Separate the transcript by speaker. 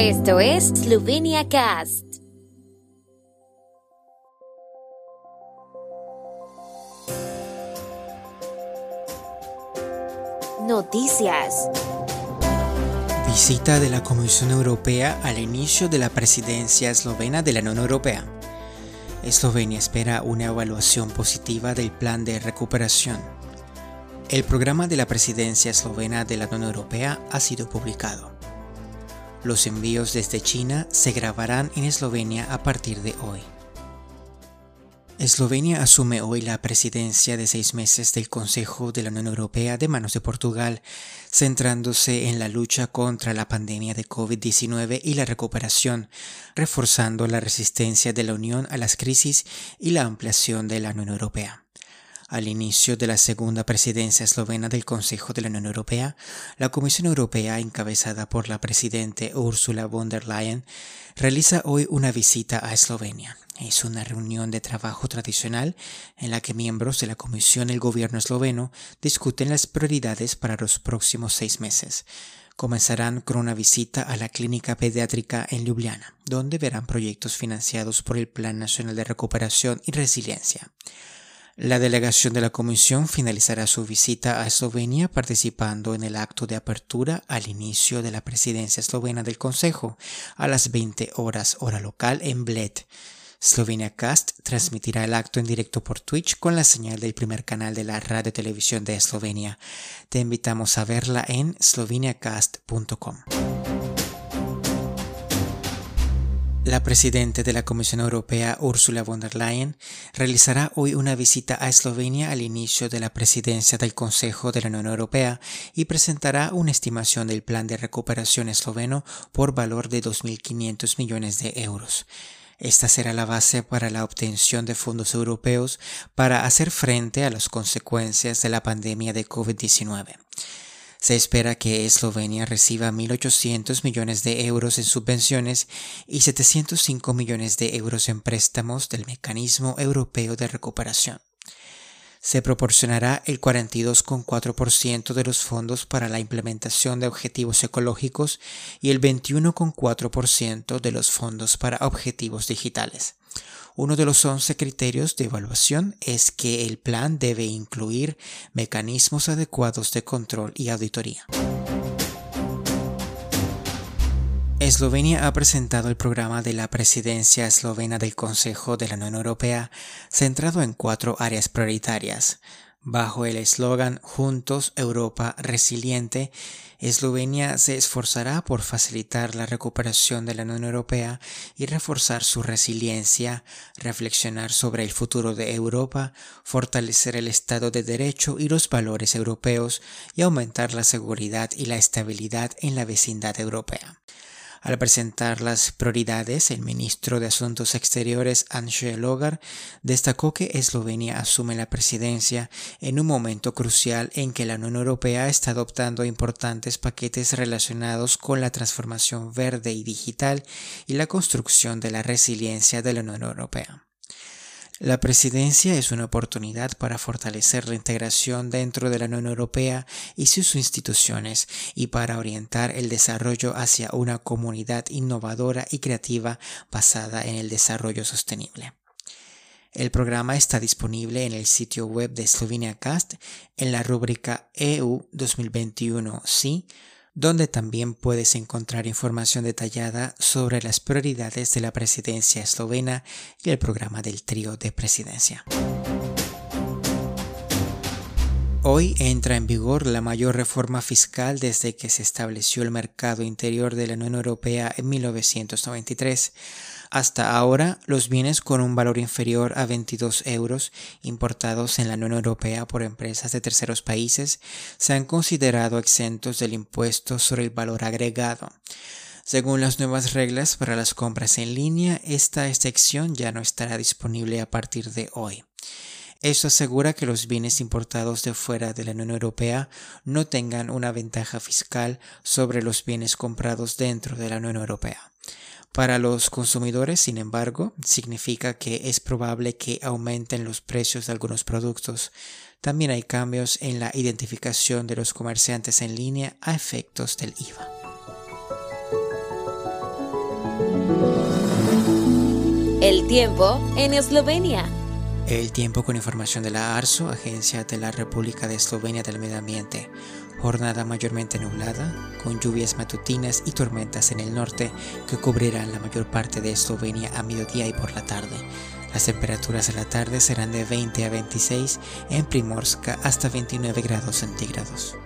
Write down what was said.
Speaker 1: Esto es Slovenia Cast. Noticias.
Speaker 2: Visita de la Comisión Europea al inicio de la presidencia eslovena de la Unión Europea. Eslovenia espera una evaluación positiva del plan de recuperación. El programa de la presidencia eslovena de la Unión Europea ha sido publicado. Los envíos desde China se grabarán en Eslovenia a partir de hoy. Eslovenia asume hoy la presidencia de seis meses del Consejo de la Unión Europea de manos de Portugal, centrándose en la lucha contra la pandemia de COVID-19 y la recuperación, reforzando la resistencia de la Unión a las crisis y la ampliación de la Unión Europea. Al inicio de la segunda presidencia eslovena del Consejo de la Unión Europea, la Comisión Europea, encabezada por la presidente Ursula von der Leyen, realiza hoy una visita a Eslovenia. Es una reunión de trabajo tradicional en la que miembros de la Comisión y el gobierno esloveno discuten las prioridades para los próximos seis meses. Comenzarán con una visita a la clínica pediátrica en Ljubljana, donde verán proyectos financiados por el Plan Nacional de Recuperación y Resiliencia. La delegación de la Comisión finalizará su visita a Eslovenia participando en el acto de apertura al inicio de la presidencia eslovena del Consejo a las 20 horas hora local en Bled. Slovenia Cast transmitirá el acto en directo por Twitch con la señal del primer canal de la radio televisión de Eslovenia. Te invitamos a verla en sloveniacast.com. La presidenta de la Comisión Europea, Ursula von der Leyen, realizará hoy una visita a Eslovenia al inicio de la presidencia del Consejo de la Unión Europea y presentará una estimación del plan de recuperación esloveno por valor de 2.500 millones de euros. Esta será la base para la obtención de fondos europeos para hacer frente a las consecuencias de la pandemia de COVID-19. Se espera que Eslovenia reciba 1.800 millones de euros en subvenciones y 705 millones de euros en préstamos del Mecanismo Europeo de Recuperación. Se proporcionará el 42,4% de los fondos para la implementación de objetivos ecológicos y el 21,4% de los fondos para objetivos digitales. Uno de los 11 criterios de evaluación es que el plan debe incluir mecanismos adecuados de control y auditoría. Eslovenia ha presentado el programa de la presidencia eslovena del Consejo de la Unión Europea centrado en cuatro áreas prioritarias. Bajo el eslogan Juntos Europa Resiliente, Eslovenia se esforzará por facilitar la recuperación de la Unión Europea y reforzar su resiliencia, reflexionar sobre el futuro de Europa, fortalecer el Estado de Derecho y los valores europeos y aumentar la seguridad y la estabilidad en la vecindad europea. Al presentar las prioridades, el ministro de Asuntos Exteriores, Anshe Logar, destacó que Eslovenia asume la presidencia en un momento crucial en que la Unión Europea está adoptando importantes paquetes relacionados con la transformación verde y digital y la construcción de la resiliencia de la Unión Europea. La presidencia es una oportunidad para fortalecer la integración dentro de la Unión Europea y sus instituciones y para orientar el desarrollo hacia una comunidad innovadora y creativa basada en el desarrollo sostenible. El programa está disponible en el sitio web de Slovenia Cast en la rúbrica EU 2021 sí donde también puedes encontrar información detallada sobre las prioridades de la presidencia eslovena y el programa del trío de presidencia. Hoy entra en vigor la mayor reforma fiscal desde que se estableció el mercado interior de la Unión Europea en 1993 hasta ahora, los bienes con un valor inferior a 22 euros importados en la Unión Europea por empresas de terceros países se han considerado exentos del impuesto sobre el valor agregado. Según las nuevas reglas para las compras en línea, esta excepción ya no estará disponible a partir de hoy. Esto asegura que los bienes importados de fuera de la Unión Europea no tengan una ventaja fiscal sobre los bienes comprados dentro de la Unión Europea. Para los consumidores, sin embargo, significa que es probable que aumenten los precios de algunos productos. También hay cambios en la identificación de los comerciantes en línea a efectos del IVA.
Speaker 1: El tiempo en Eslovenia.
Speaker 2: El tiempo con información de la ARSO, Agencia de la República de Eslovenia del Medio Ambiente. Jornada mayormente nublada, con lluvias matutinas y tormentas en el norte que cubrirán la mayor parte de Eslovenia a mediodía y por la tarde. Las temperaturas en la tarde serán de 20 a 26, en Primorska hasta 29 grados centígrados.